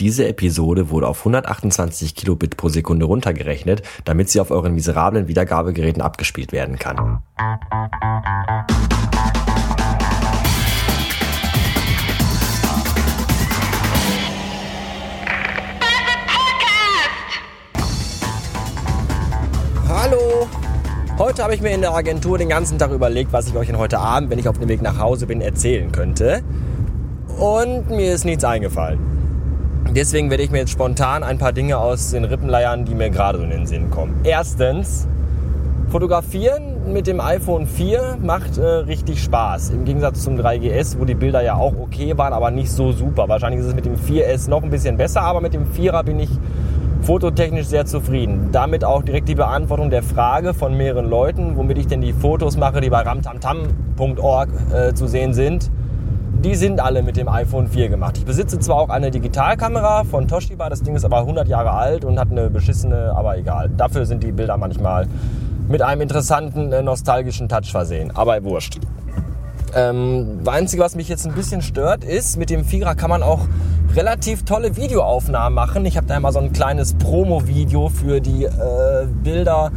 Diese Episode wurde auf 128 Kilobit pro Sekunde runtergerechnet, damit sie auf euren miserablen Wiedergabegeräten abgespielt werden kann. Hallo! Heute habe ich mir in der Agentur den ganzen Tag überlegt, was ich euch heute Abend, wenn ich auf dem Weg nach Hause bin, erzählen könnte. Und mir ist nichts eingefallen. Deswegen werde ich mir jetzt spontan ein paar Dinge aus den Rippen leiern, die mir gerade so in den Sinn kommen. Erstens, Fotografieren mit dem iPhone 4 macht äh, richtig Spaß. Im Gegensatz zum 3GS, wo die Bilder ja auch okay waren, aber nicht so super. Wahrscheinlich ist es mit dem 4S noch ein bisschen besser, aber mit dem 4er bin ich fototechnisch sehr zufrieden. Damit auch direkt die Beantwortung der Frage von mehreren Leuten, womit ich denn die Fotos mache, die bei ramtamtam.org äh, zu sehen sind. Die sind alle mit dem iPhone 4 gemacht. Ich besitze zwar auch eine Digitalkamera von Toshiba, das Ding ist aber 100 Jahre alt und hat eine beschissene, aber egal. Dafür sind die Bilder manchmal mit einem interessanten äh, nostalgischen Touch versehen. Aber wurscht. Ähm, das Einzige, was mich jetzt ein bisschen stört, ist, mit dem Vierer kann man auch relativ tolle Videoaufnahmen machen. Ich habe da immer so ein kleines Promo-Video für die äh, Bilder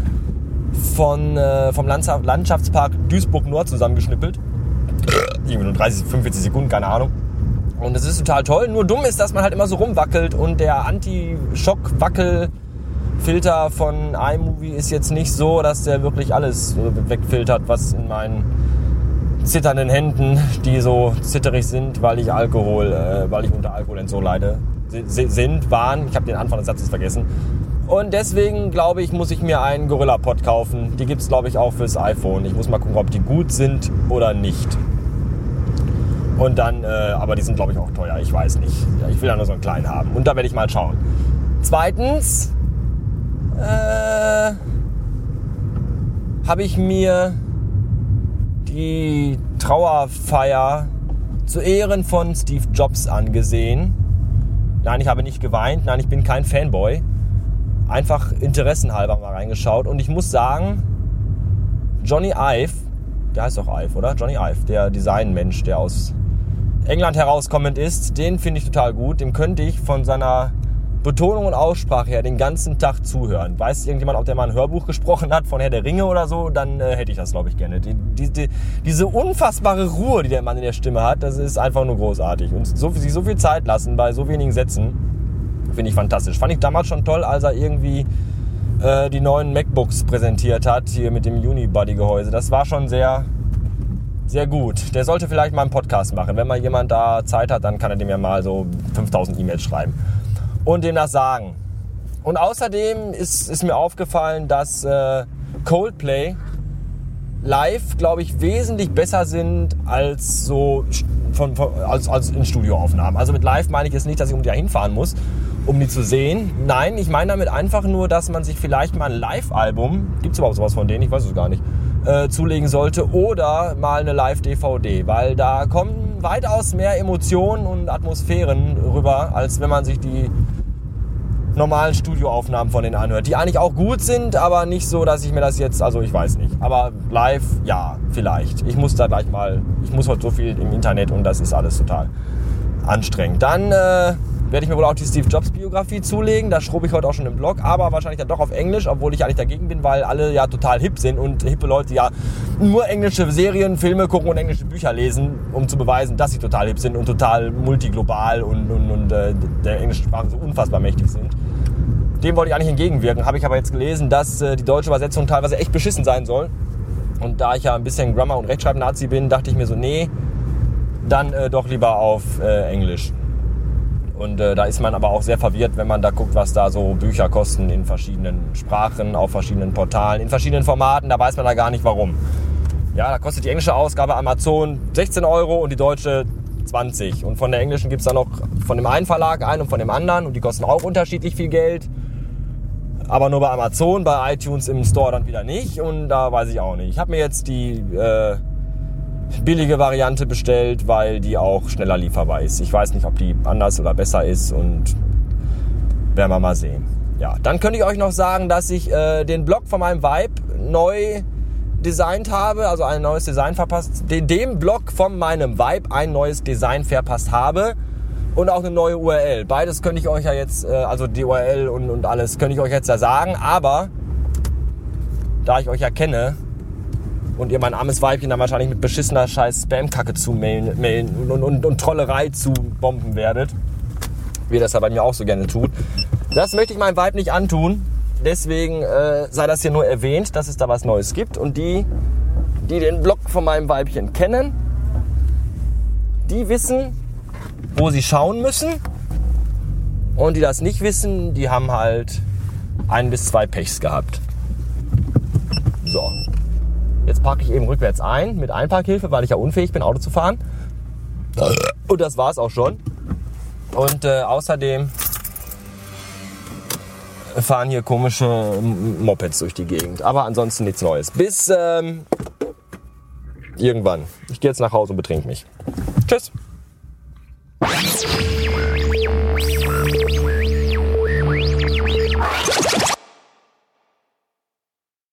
von, äh, vom Landschaftspark Duisburg Nord zusammengeschnippelt. Irgendwie nur 30, 45 Sekunden, keine Ahnung. Und das ist total toll. Nur dumm ist, dass man halt immer so rumwackelt und der Anti-Schock-Wackel-Filter von iMovie ist jetzt nicht so, dass der wirklich alles wegfiltert, was in meinen zitternden Händen, die so zitterig sind, weil ich Alkohol, äh, weil ich unter Alkoholentzug leide, sind, waren. Ich habe den Anfang des Satzes vergessen. Und deswegen glaube ich, muss ich mir einen Gorilla Pod kaufen. Die gibt es, glaube ich, auch fürs iPhone. Ich muss mal gucken, ob die gut sind oder nicht. Und dann, äh, aber die sind, glaube ich, auch teuer. Ich weiß nicht. Ja, ich will ja nur so einen kleinen haben. Und da werde ich mal schauen. Zweitens äh, habe ich mir die Trauerfeier zu Ehren von Steve Jobs angesehen. Nein, ich habe nicht geweint. Nein, ich bin kein Fanboy. Einfach interessenhalber mal reingeschaut. Und ich muss sagen, Johnny Ive, der heißt doch Ive, oder? Johnny Ive, der Designmensch, der aus England herauskommend ist, den finde ich total gut. Dem könnte ich von seiner Betonung und Aussprache her den ganzen Tag zuhören. Weiß irgendjemand, ob der mal ein Hörbuch gesprochen hat von Herr der Ringe oder so, dann äh, hätte ich das, glaube ich, gerne. Die, die, die, diese unfassbare Ruhe, die der Mann in der Stimme hat, das ist einfach nur großartig. Und so, sich so viel Zeit lassen bei so wenigen Sätzen, finde ich fantastisch. Fand ich damals schon toll, als er irgendwie äh, die neuen MacBooks präsentiert hat, hier mit dem Unibody-Gehäuse. Das war schon sehr, sehr gut. Der sollte vielleicht mal einen Podcast machen. Wenn mal jemand da Zeit hat, dann kann er dem ja mal so 5000 E-Mails schreiben und dem das sagen. Und außerdem ist, ist mir aufgefallen, dass äh, Coldplay live, glaube ich, wesentlich besser sind als so von, von, als, als in Studioaufnahmen. Also mit live meine ich jetzt nicht, dass ich um die hinfahren muss, um die zu sehen. Nein, ich meine damit einfach nur, dass man sich vielleicht mal ein Live-Album, gibt es überhaupt sowas von denen, ich weiß es gar nicht, äh, zulegen sollte oder mal eine Live-DVD, weil da kommen weitaus mehr Emotionen und Atmosphären rüber, als wenn man sich die normalen Studioaufnahmen von denen anhört, die eigentlich auch gut sind, aber nicht so, dass ich mir das jetzt, also ich weiß nicht. Aber live, ja, vielleicht. Ich muss da gleich mal, ich muss heute so viel im Internet und das ist alles total anstrengend. Dann äh, werde ich mir wohl auch die Steve Jobs Biografie zulegen. Da schrobe ich heute auch schon im Blog, aber wahrscheinlich dann doch auf Englisch, obwohl ich eigentlich dagegen bin, weil alle ja total hip sind und hippe Leute ja nur englische Serien, Filme gucken und englische Bücher lesen, um zu beweisen, dass sie total hip sind und total multiglobal und, und, und äh, der englischen Sprache so unfassbar mächtig sind. Dem wollte ich eigentlich entgegenwirken. Habe ich aber jetzt gelesen, dass äh, die deutsche Übersetzung teilweise echt beschissen sein soll. Und da ich ja ein bisschen Grammar- und Rechtschreib-Nazi bin, dachte ich mir so, nee, dann äh, doch lieber auf äh, Englisch. Und äh, da ist man aber auch sehr verwirrt, wenn man da guckt, was da so Bücher kosten in verschiedenen Sprachen, auf verschiedenen Portalen, in verschiedenen Formaten. Da weiß man da gar nicht warum. Ja, da kostet die englische Ausgabe Amazon 16 Euro und die deutsche 20. Und von der englischen gibt es dann noch von dem einen Verlag einen und von dem anderen. Und die kosten auch unterschiedlich viel Geld aber nur bei Amazon, bei iTunes im Store dann wieder nicht und da weiß ich auch nicht. Ich habe mir jetzt die äh, billige Variante bestellt, weil die auch schneller lieferbar ist. Ich weiß nicht, ob die anders oder besser ist und werden wir mal sehen. Ja, dann könnte ich euch noch sagen, dass ich äh, den Blog von meinem Vibe neu designt habe, also ein neues Design verpasst, dem Blog von meinem Vibe ein neues Design verpasst habe und auch eine neue URL. Beides könnte ich euch ja jetzt, äh, also die URL und, und alles, könnte ich euch jetzt ja sagen. Aber da ich euch ja kenne und ihr mein armes Weibchen dann wahrscheinlich mit beschissener Scheiß Spam-Kacke zu mailen, mailen und, und, und Trollerei zu bomben werdet, wie ihr das ja bei mir auch so gerne tut, das möchte ich meinem Weib nicht antun. Deswegen äh, sei das hier nur erwähnt, dass es da was Neues gibt. Und die, die den Blog von meinem Weibchen kennen, die wissen, wo sie schauen müssen. Und die das nicht wissen, die haben halt ein bis zwei Pechs gehabt. Parke ich eben rückwärts ein mit Einparkhilfe, weil ich ja unfähig bin, Auto zu fahren. Und das war's auch schon. Und äh, außerdem fahren hier komische Mopeds durch die Gegend. Aber ansonsten nichts Neues. Bis ähm, irgendwann. Ich gehe jetzt nach Hause und betrink mich. Tschüss.